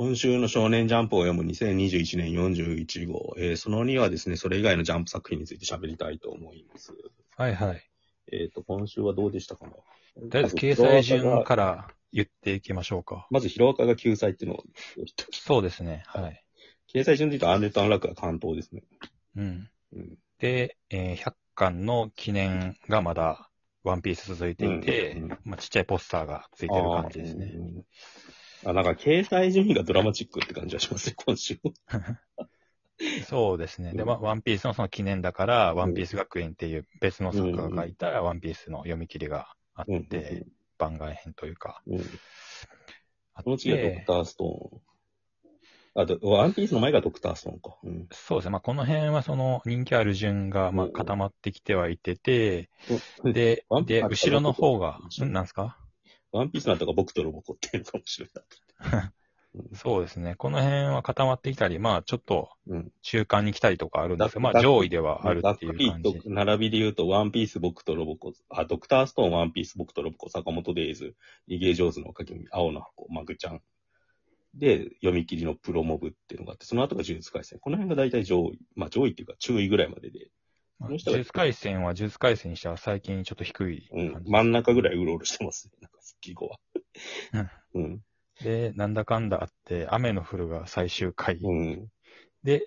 今週の少年ジャンプを読む2021年41号、えーその2はですね、それ以外のジャンプ作品について喋りたいと思います。はいはい。えっ、と、今週はどうでしたかね？とりあえず、掲載順から言っていきましょうか。まず、ヒロアカが救済っていうのをそうですね。はい。掲載順で言うと、アンデッド・アンラックが関東ですね。うん。うん。で、えー100巻の記念がまだ、ワンピース続いていて、うんうんまあ、ちっちゃいポスターがついてる感じですね。ね。あ、なんか、掲載順位がドラマチックって感じがしますね、今週。そうですね。で、まあ、ワンピースのその記念だから、ワンピース学園っていう別の作家が書いたワンピースの読み切りがあうん。って、番外編というか。うん。この次はドクて、ターストーン。あ、とワンピースの前がドクターストーンか。うん。そうですね。まあ、この辺はその人気ある順が、まあ、うん固まってきてはいてて、うんでで、あ後ろの方が、なんですかワンピースなんとか僕とロボコっていうのかもしれない。そうですね。この辺は固まってきたり、まあ、ちょっとうん。中間に来たりとかあるんですけど、まあ、だ上位ではあるっていう感じ。と並びで言うと、ワンピース僕とロボコ、あ、ドクターストーン、ワンピース僕とロボコ、坂本デイズ、逃げ上手のかきみ、青の箱、マグちゃん。で、読み切りのプロモブっていうのがあって、その後が呪術廻戦。この辺が大体上位。まあ上位っていうか中位ぐらいまでで。呪術廻戦は呪術廻戦にしては最近ちょっと低いうん。感じ。真ん中ぐらいうろうろしてますね。なんか、復帰後は。うん。で、なんだかんだあって、雨の降るが最終回。うん。で、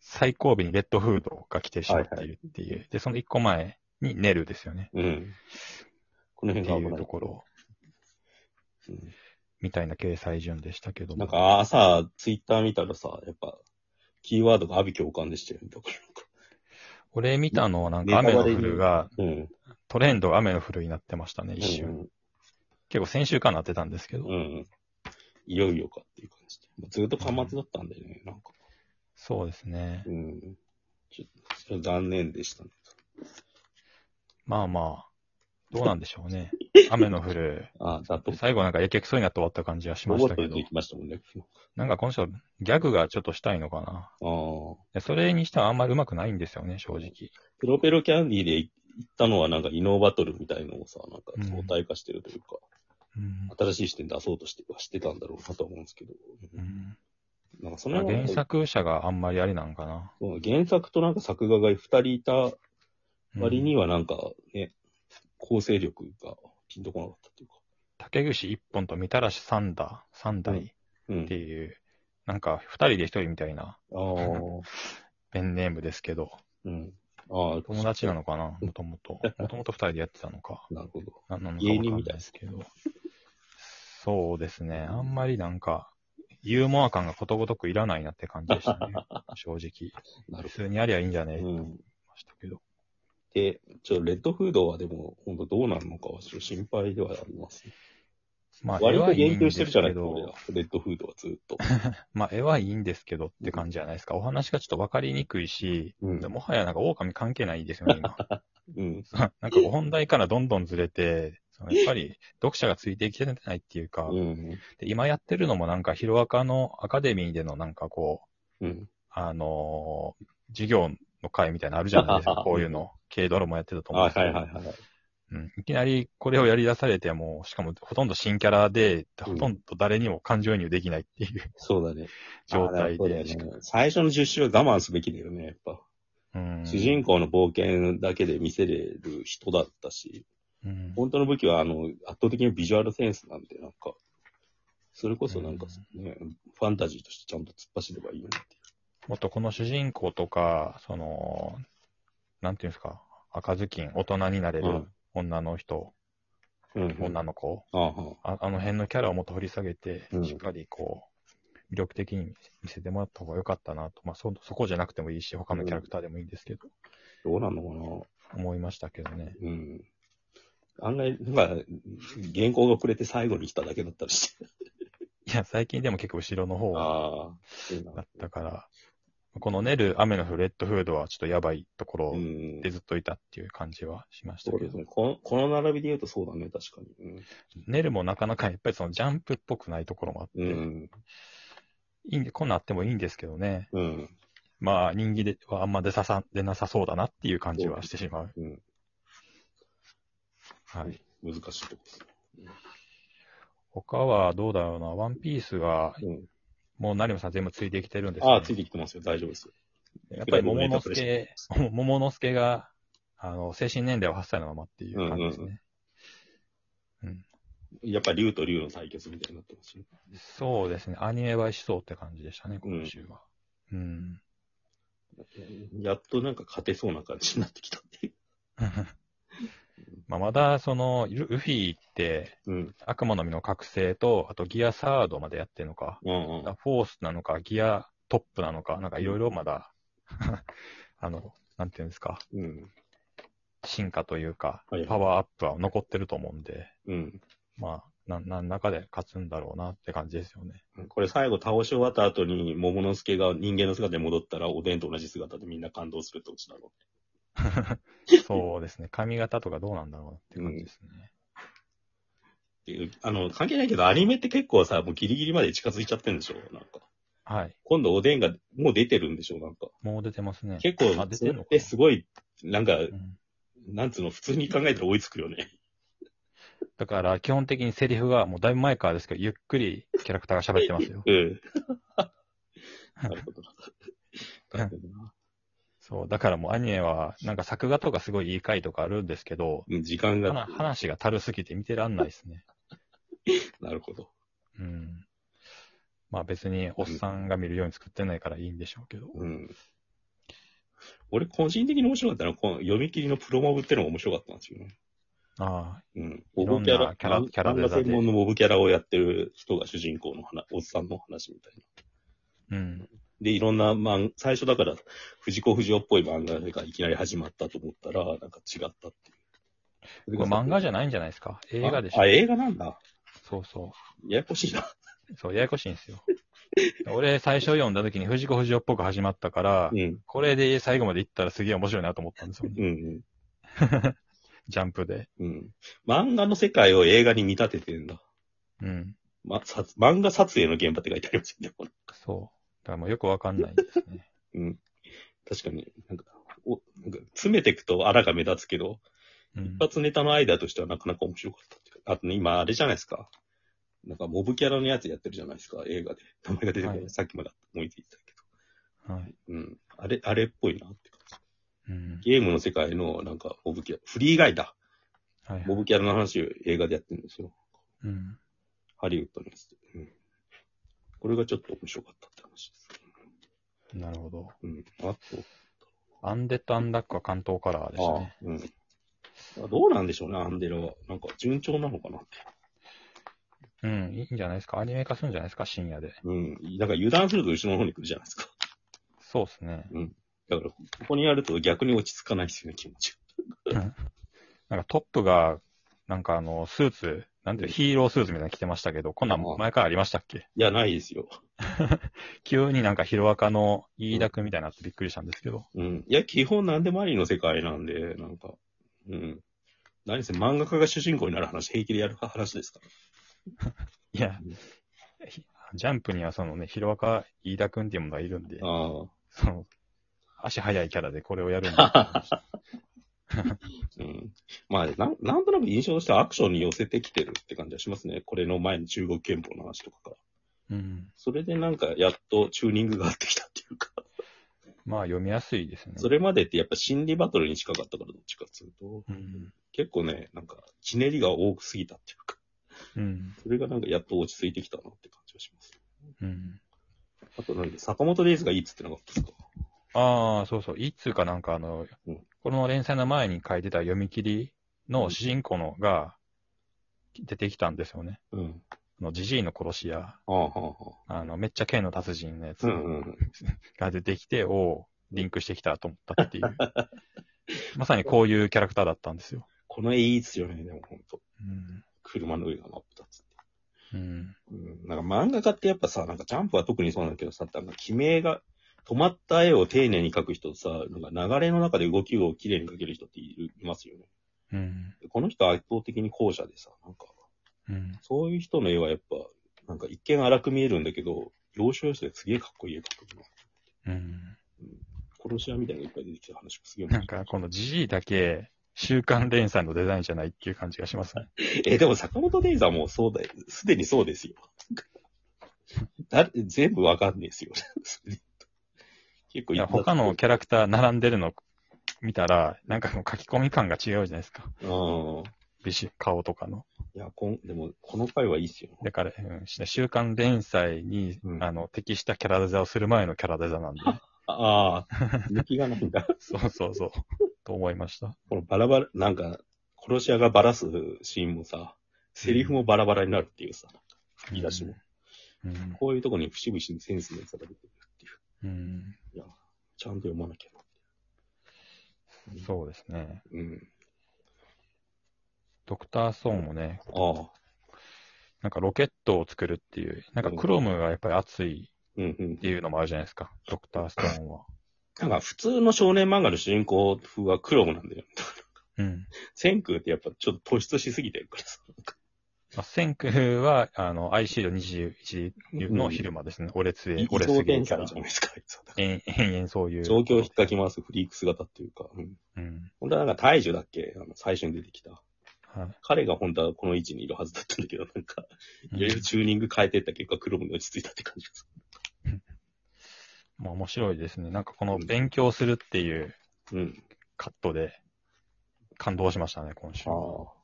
最後尾にレッドフードが来てしまっているっていう。で、その一個前にネルですよね。うん。このっていう辺が危ない。ところ、うんみたいな掲載順でしたけども。なんか朝、ツイッター見たらさ、やっぱ、キーワードが阿ビ共感でしたよね。だから俺見たのはなんか雨の降るが、うん。トレンドが雨の降るになってましたね、一瞬。うん結構先週間なってたんですけど。うん。いよいよかっていう感じで。まあずっと端末だったんだよね、なんか。そうですね。うん。ちょっと、それ残念でしたね。まあまあ、どうなんでしょうね。雨の降る。あ、だと、最後なんかやけくそになって終わった感じはしましたけどロボット出て。きましたもんね。なんかこの人、ギャグがちょっとしたいのかな。ああ。でそれにしてはあんまり上手くないんですよね、正直。ペロペロキャンディーで行ったのはなんかイノーバトルみたいのをさ、なんかうん相対化してるというか、うん。新しい視点出そうとしてはしてたんだろうなとは思うんですけど。うんなんかそまあの原作者があんまりあれなんかな。そう原作となんか作画が二人いたうん割にはなんかね、構成力がピンとこなかったというか。竹串一本とみたらし三打、三台うんって。いう、なんか二人で一人みたいなああ。ペンネームですけど、うん。ああ、友達なのかなもともと。もともと二人でやってたのか。なるほど。なのいですけど。そうですね。あんまりなんか、ユーモア感がことごとくいらないなって感じでしたね。正直。なる普通にやりゃいいんじゃね？えって思いん。ましたけど。で、ちょっとレッドフードはでも、本当どうなるのかはちょっと心配ではあります、ね。まあ、絵割と言及してるじゃない？ですか、俺どら、。レッドフードはずっと。まあ、絵はいいんですけどって感じじゃないですか。お話がちょっとわかりにくいし、うんでもはやなんか狼関係ないですよね、今。うん。なんかこう本題からどんどんずれて、そのやっぱり読者がついてきてないっていうか、うん。で今やってるのもなんかヒロアカのアカデミーでのなんかこう、うん。あのー授業の会みたいなのあるじゃないですか、こういうの。軽ドラもやってたと思うんあ、ですけど、はいはいはいはい。うん。いきなりこれをやり出されても、しかもほとんど新キャラで、ほとんど誰にも感情移入できないっていう そうだね。状態でね。最初の10週は我慢すべきだよね、やっぱ。うん。主人公の冒険だけで見せれる人だったし、うん本当の武器はあの、圧倒的にビジュアルセンスなんで、なんか、それこそなんかね、ファンタジーとしてちゃんと突っ走ればいいよねっていもっとこの主人公とか、その、なんていうんですか、赤ずきん、大人になれう。る女の人、うん。うん。女の子、ああはああの辺のキャラをもっと掘り下げて、うんしっかりこう、魅力的に見せてもらった方が良かったなと。まあそ、そこじゃなくてもいいし、他のキャラクターでもいいんですけど、どうなんのかな思いましたけどね。うん。案外、なんか、原稿が遅れて最後に来ただけだったりして。いや、最近でも結構後ろの方だったから、このネル、雨の降るレッドフードはちょっとやばいところうんで。ずっといたっていう感じはしましたけどそうですね。、この、この並びで言うとそうだね、確かに。ネルもなかなかやっぱりそのジャンプっぽくないところもあって、うん。いいんで、こんなんあってもいいんですけどね。うん。まあ、人気ではあんま出ささ、出なさそうだなっていう感じはしてしまう。うん。はい。難しいとこです。他はどうだろうな。ワンピースが、うん。もう成山さん全部ついてきてるんです、ね、ああ、ついてきてますよ。大丈夫ですよ。やっぱり桃之助、桃之助が、あの、精神年齢は8歳のままっていう感じですね。うんやっぱ竜と竜の対決みたいになってますよ。そうですね。アニメ映えしそうって感じでしたね、今週は。うん。やっとなんか勝てそうな感じになってきたっていう。まあまだ、その、ルルフィって、うん。悪魔の実の覚醒と、あとギアサードまでやってるのか、うんうん。フォースなのか、ギアトップなのか、なんかいろいろまだ、あの、なんていうんですか、うん。進化というかはい、パワーアップは残ってると思うんで、うん。まあ、な、何らかで勝つんだろうなって感じですよね。これ最後倒し終わった後に、桃之助が人間の姿に戻ったら、おでんと同じ姿でみんな感動するってことだろ そうですね。髪型とかどうなんだろうなっていう感じですね。うっていう。あの、関係ないけど、アニメって結構さ、もうギリギリまで近づいちゃってんでしょ？なんか。はい。今度おでんがもう出てるんでしょ？なんか。もう出てますね。結構、あ出てんのかてすごい、なんか、うんなんつうの、普通に考えたら追いつくよね。だから、基本的にセリフが、もうだいぶ前からですけど、ゆっくりキャラクターが喋ってますよ。うん。なるほど な。なるほどなそう。だからもうアニメは、なんか作画とかすごいいい回とかあるんですけど、うん時間話が、話がたるすぎて見てらんないですね。なるほど。うん。まあ別におっさんが見るように作ってないからいいんでしょうけど。うん。俺、個人的に面白かったのは、この読み切りのプロモブってのが面白かったんですよね。ああ、うん。モブキャラ、キャラキャラデザで専門のモブキャラをやってる人が主人公の話、おっさんの話みたいな。うん。で、いろんな漫、最初だから、藤子不二雄っぽい漫画がいきなり始まったと思ったら、なんか違ったっていう。これ漫画じゃゃないんじゃないですか？映画でしょあ。あ、。映画なんだ。そうそややこしいな。う。そう、ややこしいんですよ。俺、最初読んだ時に藤子不二雄っぽく始まったから、うん。これで最後まで行ったらすげえ面白いなと思ったんですよね。うん。ジャンプで。うん。漫画の世界を映画に見立ててんだ。うん。ま、さ漫画撮影の現場って書いてありますよね。これそう。だからもうよくわかんないんですね。うん。確かに、なんか、お、なんか詰めていくと荒が目立つけど、うん一。発ネタのアイデアとしてはなかなか面白かったっていうか。あとね、今あれじゃないですか。なんかモブキャラのやつやってるじゃないですか、映画で。名前が出てこない。はいさっきまで思いついてたけはい。ど。うん。あれ、あれっぽいなって感うん。じ。ゲームの世界のなんかモブキャラ、フリーガイだ。はい。モブキャラの話を映画でやってるんですよ。うん。ハリウッドのやつで。うん。これがちょっと面白かったです。なるほど。うん。あと、アンデッド・アンダックは関東カラーでしたあね。うん。あどうなんでしょうね、アンデラは。なんか順調なのかなって。うん。いいんじゃないですか。アニメ化するんじゃないですか、深夜で。うん。なんか油断すると後ろの方に来るじゃないですか。そうですね。だから、ここにやると逆に落ち着かないですよね、気持ちなんかトップが、なんかあの、スーツ、なんていう、ヒーロースーツみたいなの着てましたけど、こんなん前からありましたっけ？いや、ないですよ。急になんかヒロアカの飯田くんみたいになってびっくりしたんですけど。うん。いや、基本何でもありの世界なんで、なんか、うん。何せ漫画家が主人公になる話、平気でやる話ですか いやうん、ジャンプにはそのね、ヒロアカ飯田くんっていうものがいるんでら。、ああ。その、足速いキャラでこれをやるんだ。うん。まあなん、なんとなく印象としてはアクションに寄せてきてるって感じはしますね。これの前に中国憲法の話とかから。うん。それでなんか、やっとチューニングが合ってきたっていうか。まあ読みやすいですね。それまでってやっぱ心理バトルに近かったから、どっちかっていうと。うん。結構ね、なんか、ひねりが多くすぎたっていうか。うん。それがなんかやっと落ち着いてきたなって感じがします。うん。あとなんで、坂本デイズがいいっつってなかったですか？ああ、そうそう。いつかなんかあの、うんこの連載の前に書いてた読み切りの主人公のが出てきたんですよね。うん。あの、ジジイの殺し屋、ああ、はあ、はあの、めっちゃ剣の達人のやつあ。うんうんうん。が出てきて、おうリンクしてきたと思ったっていう。まさにこういうキャラクターだったんですよ。この絵いいっすよね、でもほんと。うん。車の上が真っ二つって。うん。うん。なんか漫画家ってやっぱさ、なんかジャンプは特にそうなんだけどさ、なんか決めが、止まった絵を丁寧に描く人とさ、なんか流れの中で動きを綺麗に描ける人っているいますよね。うん。でこの人は圧倒的に後者でさ、なんか、うん。そういう人の絵はやっぱ、なんか一見荒く見えるんだけど、要所要所ですげえかっこいい絵描くな。うん。殺し屋みたいなのがいっぱい出てきた話もすげえなんか、このジジイだけ、週刊連載のデザインじゃないっていう感じがしますね。え、でも坂本デイズはもうそうだよ。すでにそうですよ。だ全部わかんねえですよ。結構いや他のキャラクター並んでるの見たら、なんかもう書き込み感が違うじゃないですか。うん。ビシ顔とかの。いや、こん、でも、この回はいいっすよ。だから、うん、週刊連載に、うんあの、適したキャラデザをする前のキャラデザなんで。ああ、抜きがないんだ。そうそうそう。と思いました。このバラバラ、なんか、殺し屋がバラすシーンもさ、セリフもバラバラになるっていうさ、吹き出しも。うん。こういうとこに節々にセンスの良さが出てくるう。うん。いや、ちゃんと読まなきゃな。そうですね。うん。ドクターストーンもね、ああ。なんかロケットを作るっていう、なんかクロムがやっぱり熱いうんうんっ。ていうのもあるじゃないですか。ドクターストーンは。なんか普通の少年漫画の主人公風はクロムなんだよ。うん。千空ってやっぱちょっと突出しすぎてるからさ。まあ、千空は、あの、アイシード21の昼間ですね。俺つえ、俺すげえ天キャラ才じゃ。ないですか、あいつは延延々そういう。状況を引っかき回すフリーク姿っていうか、うん。うん。本当はなんか大樹だっけ？あの、最初に出てきた。はい。彼が本当はこの位置にいるはずだったんだけど、なんか、いろいろチューニング変えてった結果、クロムに落ち着いたって感じです。まあ面白いですね。なんかこの勉強するっていううん。カットで感動しましたね、今週。あ。あ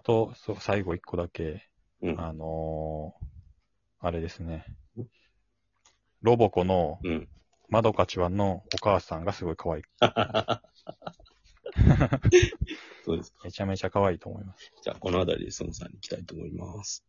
と、そう、最後一個だけ、うん。あのーあれですねん。ロボコのうん。まどかちわんのお母さんがすごい可愛い。そうですか。めちゃめちゃ可愛いと思います。じゃあ、この辺りで孫さんに行きたいと思います。